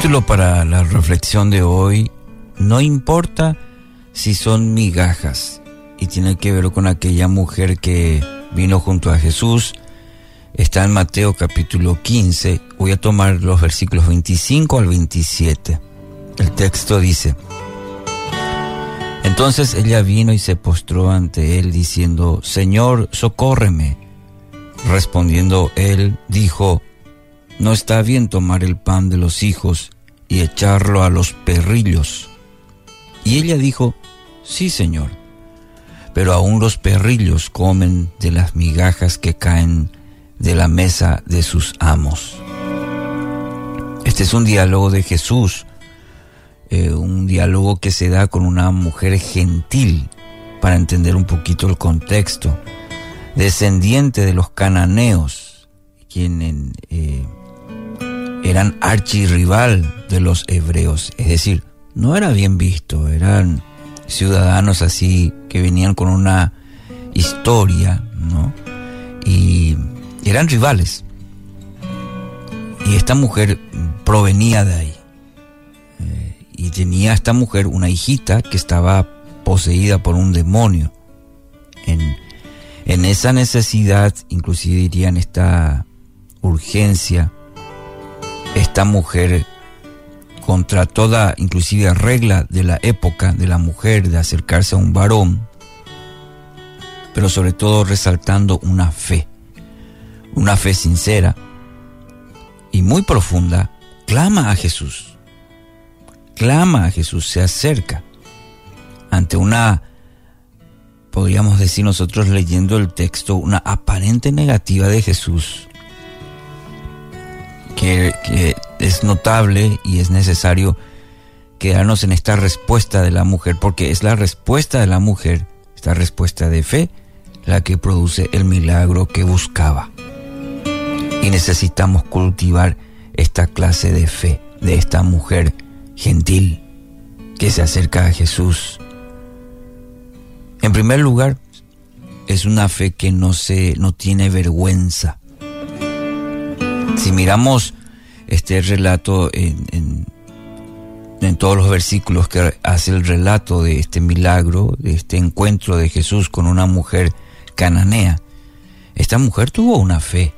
título para la reflexión de hoy, no importa si son migajas, y tiene que ver con aquella mujer que vino junto a Jesús, está en Mateo capítulo 15, voy a tomar los versículos 25 al 27. El texto dice, entonces ella vino y se postró ante él diciendo, Señor, socórreme. Respondiendo él, dijo, no está bien tomar el pan de los hijos y echarlo a los perrillos. Y ella dijo, sí, Señor, pero aún los perrillos comen de las migajas que caen de la mesa de sus amos. Este es un diálogo de Jesús, eh, un diálogo que se da con una mujer gentil, para entender un poquito el contexto, descendiente de los cananeos, quien eh, eran archirrival de los hebreos, es decir, no era bien visto, eran ciudadanos así que venían con una historia, ¿no? Y eran rivales. Y esta mujer provenía de ahí. Eh, y tenía esta mujer una hijita que estaba poseída por un demonio. En, en esa necesidad, inclusive dirían esta urgencia, esta mujer contra toda inclusive regla de la época de la mujer de acercarse a un varón, pero sobre todo resaltando una fe, una fe sincera y muy profunda, clama a Jesús, clama a Jesús, se acerca ante una, podríamos decir nosotros leyendo el texto, una aparente negativa de Jesús es notable y es necesario quedarnos en esta respuesta de la mujer, porque es la respuesta de la mujer, esta respuesta de fe, la que produce el milagro que buscaba. Y necesitamos cultivar esta clase de fe de esta mujer gentil que se acerca a Jesús. En primer lugar, es una fe que no se no tiene vergüenza. Si miramos este relato en, todos los versículos que hace el relato de este milagro, de este encuentro de Jesús con una mujer cananea, esta mujer tuvo una fe,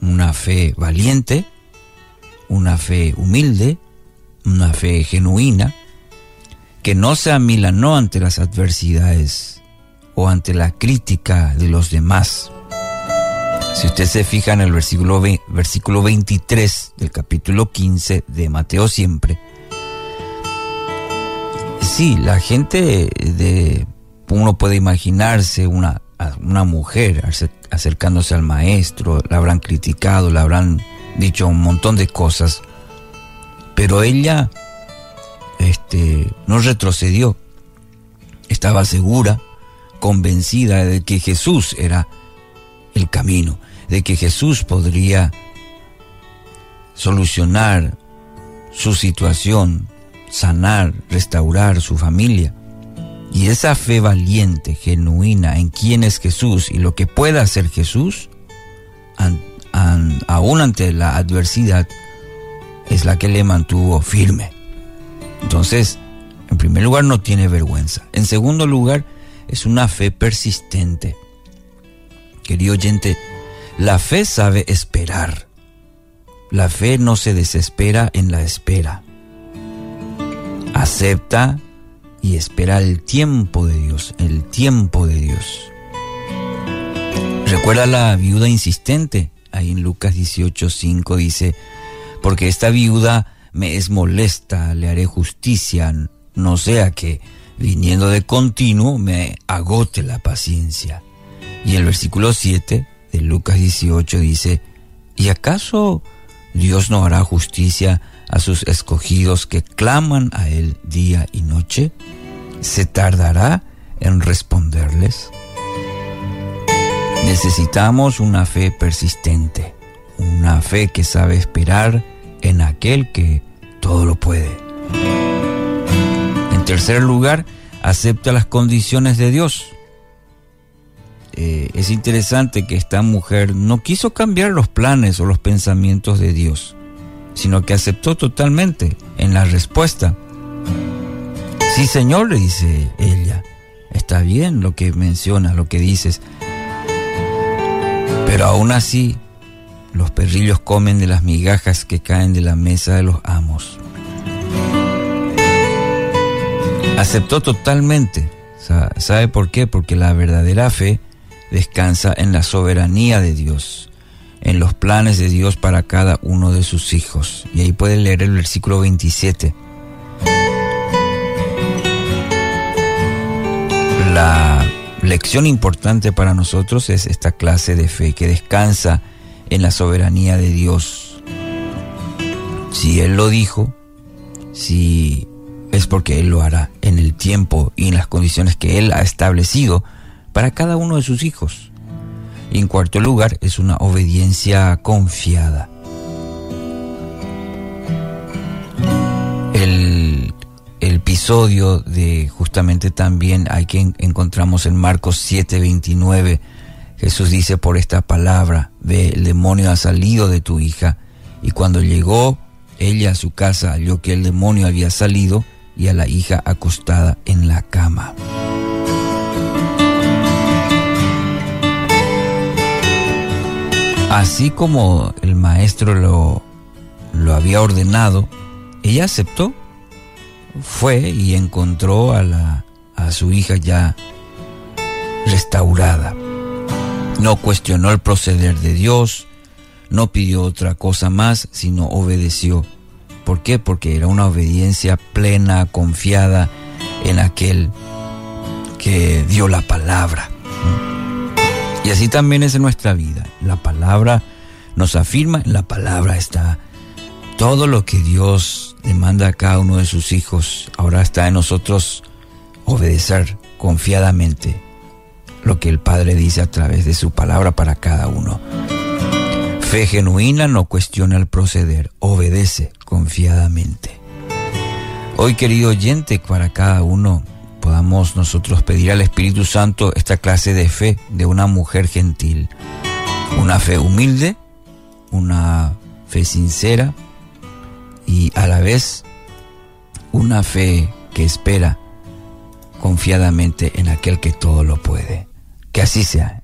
una fe valiente, una fe humilde, una fe genuina, que no se amilanó ante las adversidades o ante la crítica de los demás. Si usted se fija en el versículo, versículo 23 del capítulo 15 de Mateo siempre, sí, la gente de, uno puede imaginarse una, una mujer acercándose al maestro, la habrán criticado, le habrán dicho un montón de cosas, pero ella este, no retrocedió, estaba segura, convencida de que Jesús era el camino, de que Jesús podría solucionar su situación, sanar, restaurar su familia. Y esa fe valiente, genuina en quién es Jesús y lo que puede hacer Jesús, aún ante la adversidad, es la que le mantuvo firme. Entonces, en primer lugar, no tiene vergüenza. En segundo lugar, es una fe persistente. Querido oyente, la fe sabe esperar. La fe no se desespera en la espera. Acepta y espera el tiempo de Dios, el tiempo de Dios. Recuerda la viuda insistente. Ahí en Lucas 18:5 dice, porque esta viuda me es molesta, le haré justicia, no sea que viniendo de continuo me agote la paciencia. Y el versículo 7 de Lucas 18 dice, ¿y acaso Dios no hará justicia a sus escogidos que claman a Él día y noche? ¿Se tardará en responderles? Necesitamos una fe persistente, una fe que sabe esperar en aquel que todo lo puede. En tercer lugar, acepta las condiciones de Dios. Eh, es interesante que esta mujer no quiso cambiar los planes o los pensamientos de Dios, sino que aceptó totalmente en la respuesta. Sí, Señor, le dice ella, está bien lo que mencionas, lo que dices, pero aún así los perrillos comen de las migajas que caen de la mesa de los amos. Aceptó totalmente. ¿Sabe por qué? Porque la verdadera fe descansa en la soberanía de Dios, en los planes de Dios para cada uno de sus hijos. Y ahí puede leer el versículo 27. La lección importante para nosotros es esta clase de fe que descansa en la soberanía de Dios. Si Él lo dijo, si es porque Él lo hará en el tiempo y en las condiciones que Él ha establecido para cada uno de sus hijos. Y en cuarto lugar, es una obediencia confiada. El, episodio de justamente también hay que encontramos en Marcos 7:29. Jesús dice por esta palabra, ve, el demonio ha salido de tu hija. Y cuando llegó ella a su casa halló que el demonio había salido y a la hija acostada en la cama. Así como el maestro lo, lo había ordenado, ella aceptó, fue y encontró a, la, a su hija ya restaurada. No cuestionó el proceder de Dios, no pidió otra cosa más, sino obedeció. ¿Por qué? Porque era una obediencia plena, confiada en aquel que dio la palabra. Y así también es en nuestra vida. La palabra nos afirma, en la palabra está todo lo que Dios demanda a cada uno de sus hijos. Ahora está en nosotros obedecer confiadamente lo que el Padre dice a través de su palabra para cada uno. Fe genuina no cuestiona el proceder, obedece confiadamente. Hoy, querido oyente, para cada uno podamos nosotros pedir al Espíritu Santo esta clase de fe de una mujer gentil. Una fe humilde, una fe sincera y a la vez una fe que espera confiadamente en aquel que todo lo puede. Que así sea